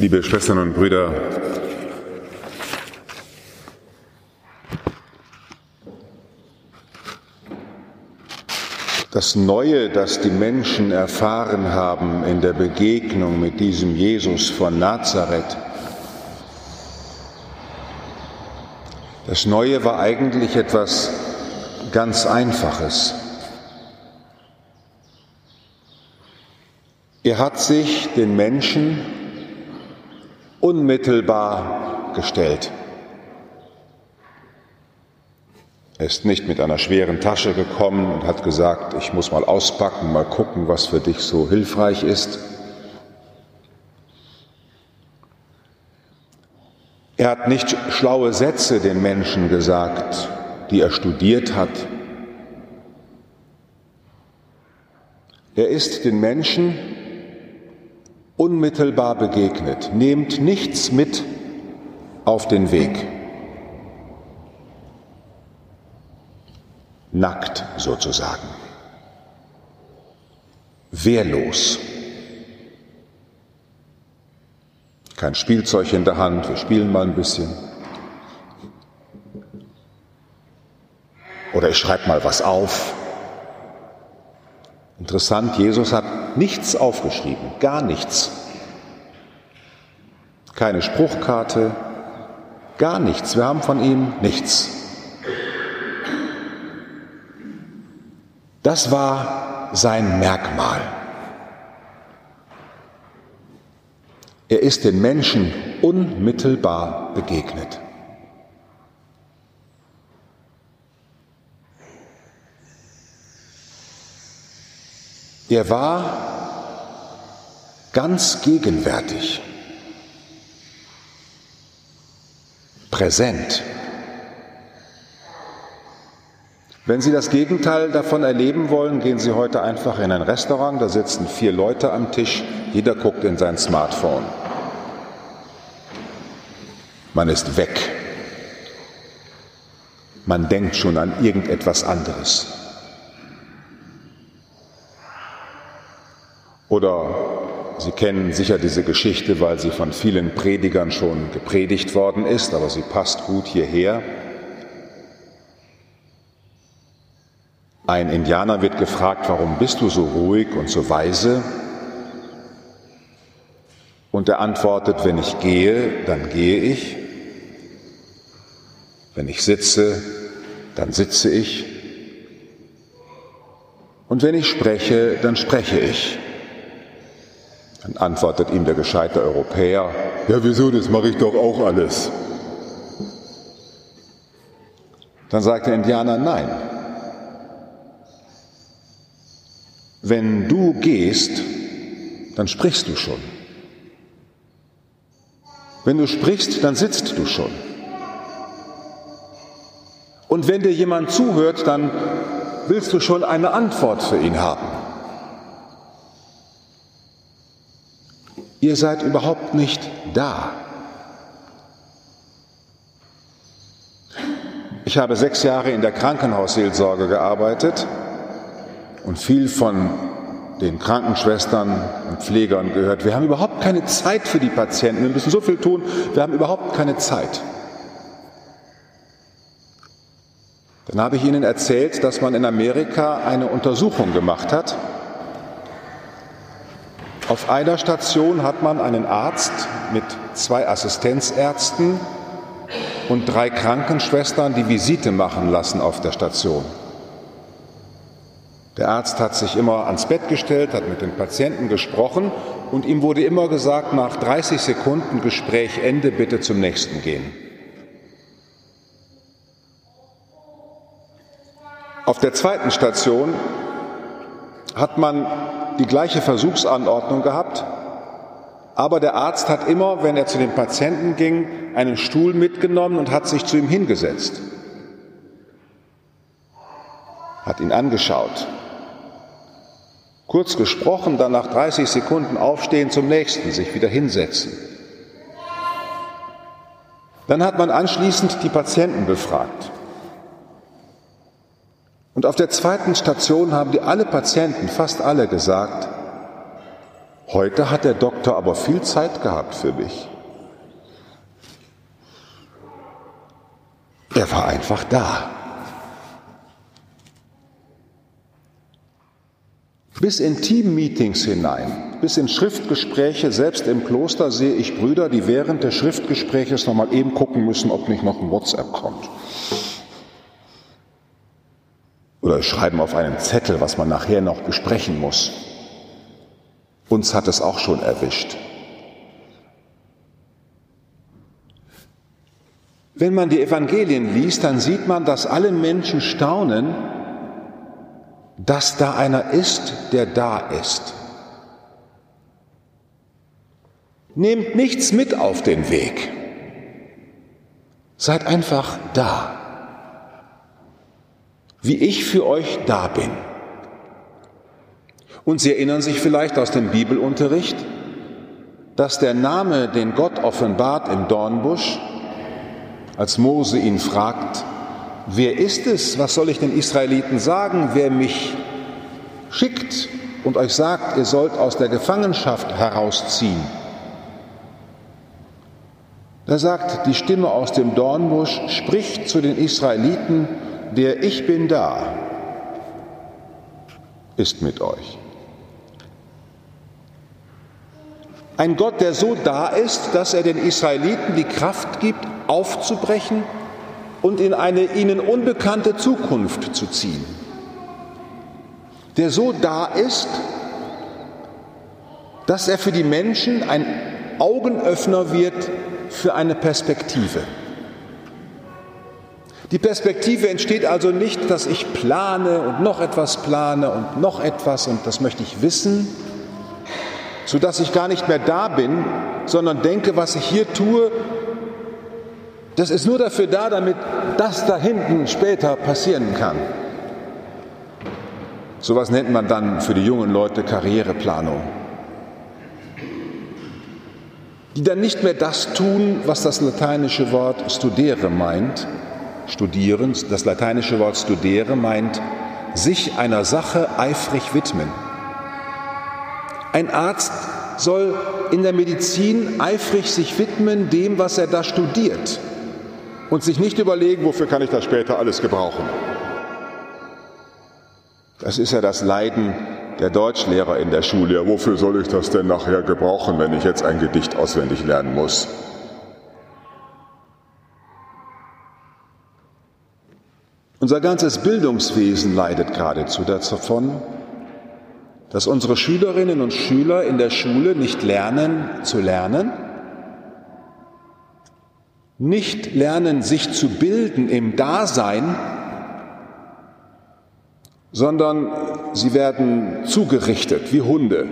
Liebe Schwestern und Brüder, das Neue, das die Menschen erfahren haben in der Begegnung mit diesem Jesus von Nazareth, das Neue war eigentlich etwas ganz Einfaches. Er hat sich den Menschen unmittelbar gestellt. Er ist nicht mit einer schweren Tasche gekommen und hat gesagt, ich muss mal auspacken, mal gucken, was für dich so hilfreich ist. Er hat nicht schlaue Sätze den Menschen gesagt, die er studiert hat. Er ist den Menschen unmittelbar begegnet. Nehmt nichts mit auf den Weg. Nackt sozusagen. Wehrlos. Kein Spielzeug in der Hand, wir spielen mal ein bisschen. Oder ich schreibe mal was auf. Interessant, Jesus hat nichts aufgeschrieben, gar nichts. Keine Spruchkarte, gar nichts. Wir haben von ihm nichts. Das war sein Merkmal. Er ist den Menschen unmittelbar begegnet. Er war ganz gegenwärtig, präsent. Wenn Sie das Gegenteil davon erleben wollen, gehen Sie heute einfach in ein Restaurant, da sitzen vier Leute am Tisch, jeder guckt in sein Smartphone. Man ist weg. Man denkt schon an irgendetwas anderes. Oder Sie kennen sicher diese Geschichte, weil sie von vielen Predigern schon gepredigt worden ist, aber sie passt gut hierher. Ein Indianer wird gefragt, warum bist du so ruhig und so weise? Und er antwortet, wenn ich gehe, dann gehe ich. Wenn ich sitze, dann sitze ich. Und wenn ich spreche, dann spreche ich. Dann antwortet ihm der gescheite Europäer, ja wieso, das mache ich doch auch alles. Dann sagt der Indianer, nein. Wenn du gehst, dann sprichst du schon. Wenn du sprichst, dann sitzt du schon. Und wenn dir jemand zuhört, dann willst du schon eine Antwort für ihn haben. Ihr seid überhaupt nicht da. Ich habe sechs Jahre in der Krankenhausseelsorge gearbeitet und viel von den Krankenschwestern und Pflegern gehört. Wir haben überhaupt keine Zeit für die Patienten. Wir müssen so viel tun. Wir haben überhaupt keine Zeit. Dann habe ich Ihnen erzählt, dass man in Amerika eine Untersuchung gemacht hat auf einer Station hat man einen Arzt mit zwei Assistenzärzten und drei Krankenschwestern die Visite machen lassen auf der Station. Der Arzt hat sich immer ans Bett gestellt, hat mit dem Patienten gesprochen und ihm wurde immer gesagt, nach 30 Sekunden Gespräch Ende, bitte zum nächsten gehen. Auf der zweiten Station hat man die gleiche Versuchsanordnung gehabt, aber der Arzt hat immer, wenn er zu dem Patienten ging, einen Stuhl mitgenommen und hat sich zu ihm hingesetzt, hat ihn angeschaut, kurz gesprochen, dann nach 30 Sekunden aufstehen zum nächsten, sich wieder hinsetzen. Dann hat man anschließend die Patienten befragt. Und auf der zweiten Station haben die alle Patienten, fast alle gesagt, Heute hat der Doktor aber viel Zeit gehabt für mich. Er war einfach da. Bis in Team-Meetings hinein, bis in Schriftgespräche, selbst im Kloster sehe ich Brüder, die während des Schriftgespräches nochmal eben gucken müssen, ob nicht noch ein WhatsApp kommt. Oder schreiben auf einem Zettel, was man nachher noch besprechen muss. Uns hat es auch schon erwischt. Wenn man die Evangelien liest, dann sieht man, dass alle Menschen staunen, dass da einer ist, der da ist. Nehmt nichts mit auf den Weg. Seid einfach da. Wie ich für euch da bin. Und Sie erinnern sich vielleicht aus dem Bibelunterricht, dass der Name, den Gott offenbart im Dornbusch, als Mose ihn fragt, wer ist es, was soll ich den Israeliten sagen, wer mich schickt und euch sagt, ihr sollt aus der Gefangenschaft herausziehen. Da sagt die Stimme aus dem Dornbusch, spricht zu den Israeliten, der Ich bin da, ist mit euch. Ein Gott, der so da ist, dass er den Israeliten die Kraft gibt, aufzubrechen und in eine ihnen unbekannte Zukunft zu ziehen. Der so da ist, dass er für die Menschen ein Augenöffner wird für eine Perspektive. Die Perspektive entsteht also nicht, dass ich plane und noch etwas plane und noch etwas und das möchte ich wissen, sodass ich gar nicht mehr da bin, sondern denke, was ich hier tue, das ist nur dafür da, damit das da hinten später passieren kann. Sowas nennt man dann für die jungen Leute Karriereplanung. Die dann nicht mehr das tun, was das lateinische Wort studere meint. Studieren, das lateinische Wort studere meint, sich einer Sache eifrig widmen. Ein Arzt soll in der Medizin eifrig sich widmen dem, was er da studiert und sich nicht überlegen, wofür kann ich das später alles gebrauchen. Das ist ja das Leiden der Deutschlehrer in der Schule. Ja, wofür soll ich das denn nachher gebrauchen, wenn ich jetzt ein Gedicht auswendig lernen muss? Unser ganzes Bildungswesen leidet geradezu davon, dass unsere Schülerinnen und Schüler in der Schule nicht lernen zu lernen, nicht lernen, sich zu bilden im Dasein, sondern sie werden zugerichtet wie Hunde,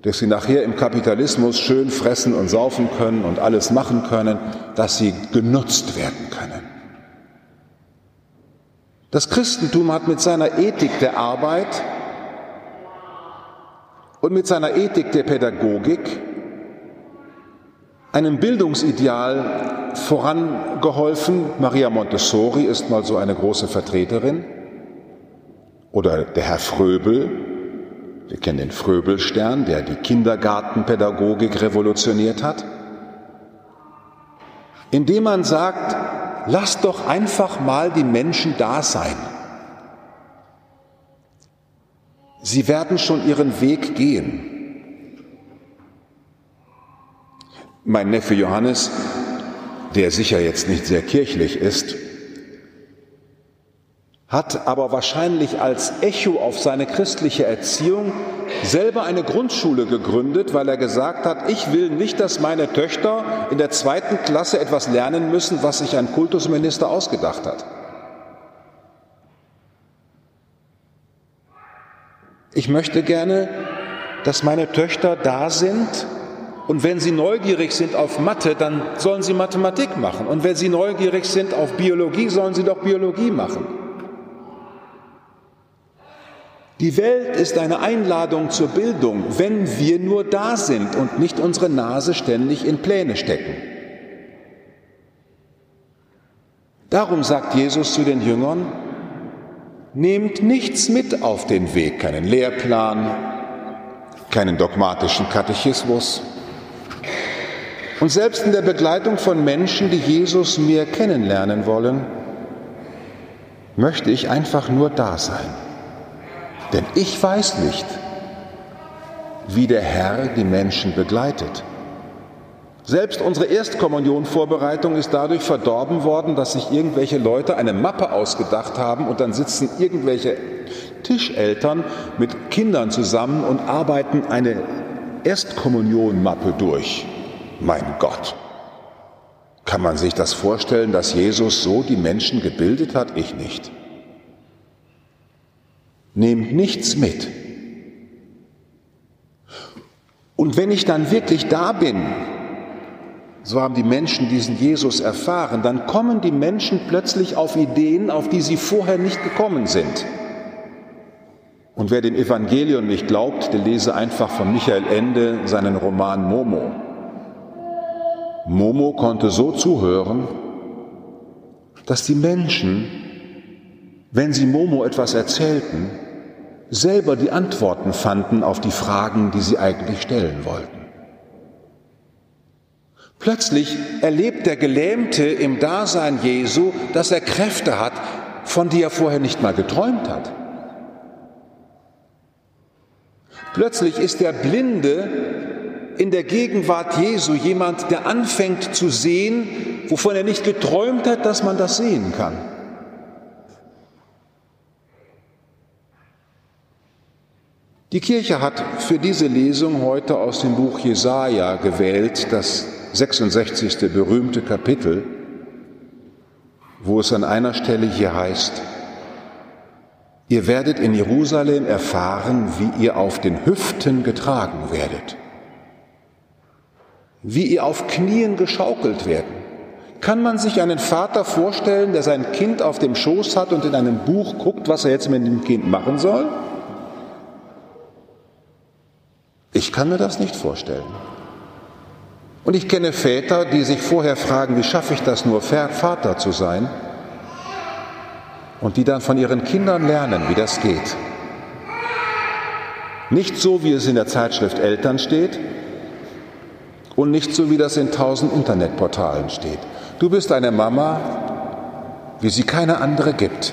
dass sie nachher im Kapitalismus schön fressen und saufen können und alles machen können, dass sie genutzt werden können. Das Christentum hat mit seiner Ethik der Arbeit und mit seiner Ethik der Pädagogik einem Bildungsideal vorangeholfen. Maria Montessori ist mal so eine große Vertreterin. Oder der Herr Fröbel, wir kennen den Fröbelstern, der die Kindergartenpädagogik revolutioniert hat. Indem man sagt, lasst doch einfach mal die Menschen da sein. Sie werden schon ihren Weg gehen. Mein Neffe Johannes, der sicher jetzt nicht sehr kirchlich ist, hat aber wahrscheinlich als Echo auf seine christliche Erziehung selber eine Grundschule gegründet, weil er gesagt hat, ich will nicht, dass meine Töchter in der zweiten Klasse etwas lernen müssen, was sich ein Kultusminister ausgedacht hat. Ich möchte gerne, dass meine Töchter da sind, und wenn Sie neugierig sind auf Mathe, dann sollen Sie Mathematik machen. Und wenn Sie neugierig sind auf Biologie, sollen Sie doch Biologie machen. Die Welt ist eine Einladung zur Bildung, wenn wir nur da sind und nicht unsere Nase ständig in Pläne stecken. Darum sagt Jesus zu den Jüngern, nehmt nichts mit auf den Weg, keinen Lehrplan, keinen dogmatischen Katechismus. Und selbst in der Begleitung von Menschen, die Jesus mehr kennenlernen wollen, möchte ich einfach nur da sein. Denn ich weiß nicht, wie der Herr die Menschen begleitet. Selbst unsere Erstkommunionvorbereitung ist dadurch verdorben worden, dass sich irgendwelche Leute eine Mappe ausgedacht haben und dann sitzen irgendwelche Tischeltern mit Kindern zusammen und arbeiten eine Erstkommunionmappe durch. Mein Gott. Kann man sich das vorstellen, dass Jesus so die Menschen gebildet hat? Ich nicht. Nehmt nichts mit. Und wenn ich dann wirklich da bin, so haben die Menschen diesen Jesus erfahren, dann kommen die Menschen plötzlich auf Ideen, auf die sie vorher nicht gekommen sind. Und wer dem Evangelium nicht glaubt, der lese einfach von Michael Ende seinen Roman Momo. Momo konnte so zuhören, dass die Menschen, wenn sie Momo etwas erzählten, selber die Antworten fanden auf die Fragen, die sie eigentlich stellen wollten. Plötzlich erlebt der Gelähmte im Dasein Jesu, dass er Kräfte hat, von die er vorher nicht mal geträumt hat. Plötzlich ist der Blinde in der Gegenwart Jesu jemand, der anfängt zu sehen, wovon er nicht geträumt hat, dass man das sehen kann. Die Kirche hat für diese Lesung heute aus dem Buch Jesaja gewählt, das 66. berühmte Kapitel, wo es an einer Stelle hier heißt, ihr werdet in Jerusalem erfahren, wie ihr auf den Hüften getragen werdet, wie ihr auf Knien geschaukelt werden. Kann man sich einen Vater vorstellen, der sein Kind auf dem Schoß hat und in einem Buch guckt, was er jetzt mit dem Kind machen soll? Ich kann mir das nicht vorstellen. Und ich kenne Väter, die sich vorher fragen, wie schaffe ich das nur, Vater zu sein? Und die dann von ihren Kindern lernen, wie das geht. Nicht so, wie es in der Zeitschrift Eltern steht und nicht so, wie das in tausend Internetportalen steht. Du bist eine Mama, wie sie keine andere gibt.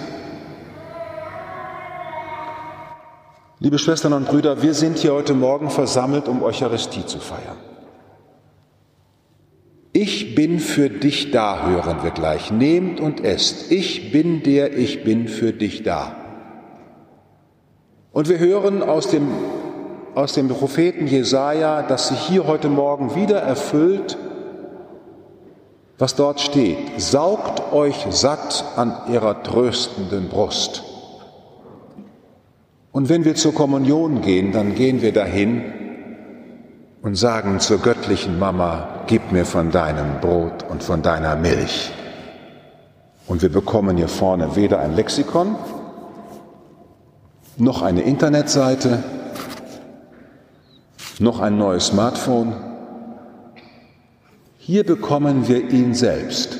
Liebe Schwestern und Brüder, wir sind hier heute Morgen versammelt, um Eucharistie zu feiern. Ich bin für dich da, hören wir gleich. Nehmt und esst. Ich bin der, ich bin für dich da. Und wir hören aus dem, aus dem Propheten Jesaja, dass sich hier heute Morgen wieder erfüllt, was dort steht. Saugt euch satt an ihrer tröstenden Brust. Und wenn wir zur Kommunion gehen, dann gehen wir dahin und sagen zur göttlichen Mama, gib mir von deinem Brot und von deiner Milch. Und wir bekommen hier vorne weder ein Lexikon, noch eine Internetseite, noch ein neues Smartphone. Hier bekommen wir ihn selbst.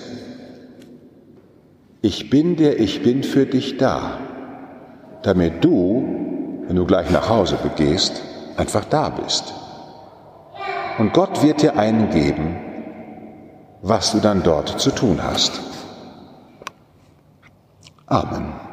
Ich bin der Ich bin für dich da, damit du, wenn du gleich nach Hause begehst, einfach da bist. Und Gott wird dir eingeben, was du dann dort zu tun hast. Amen.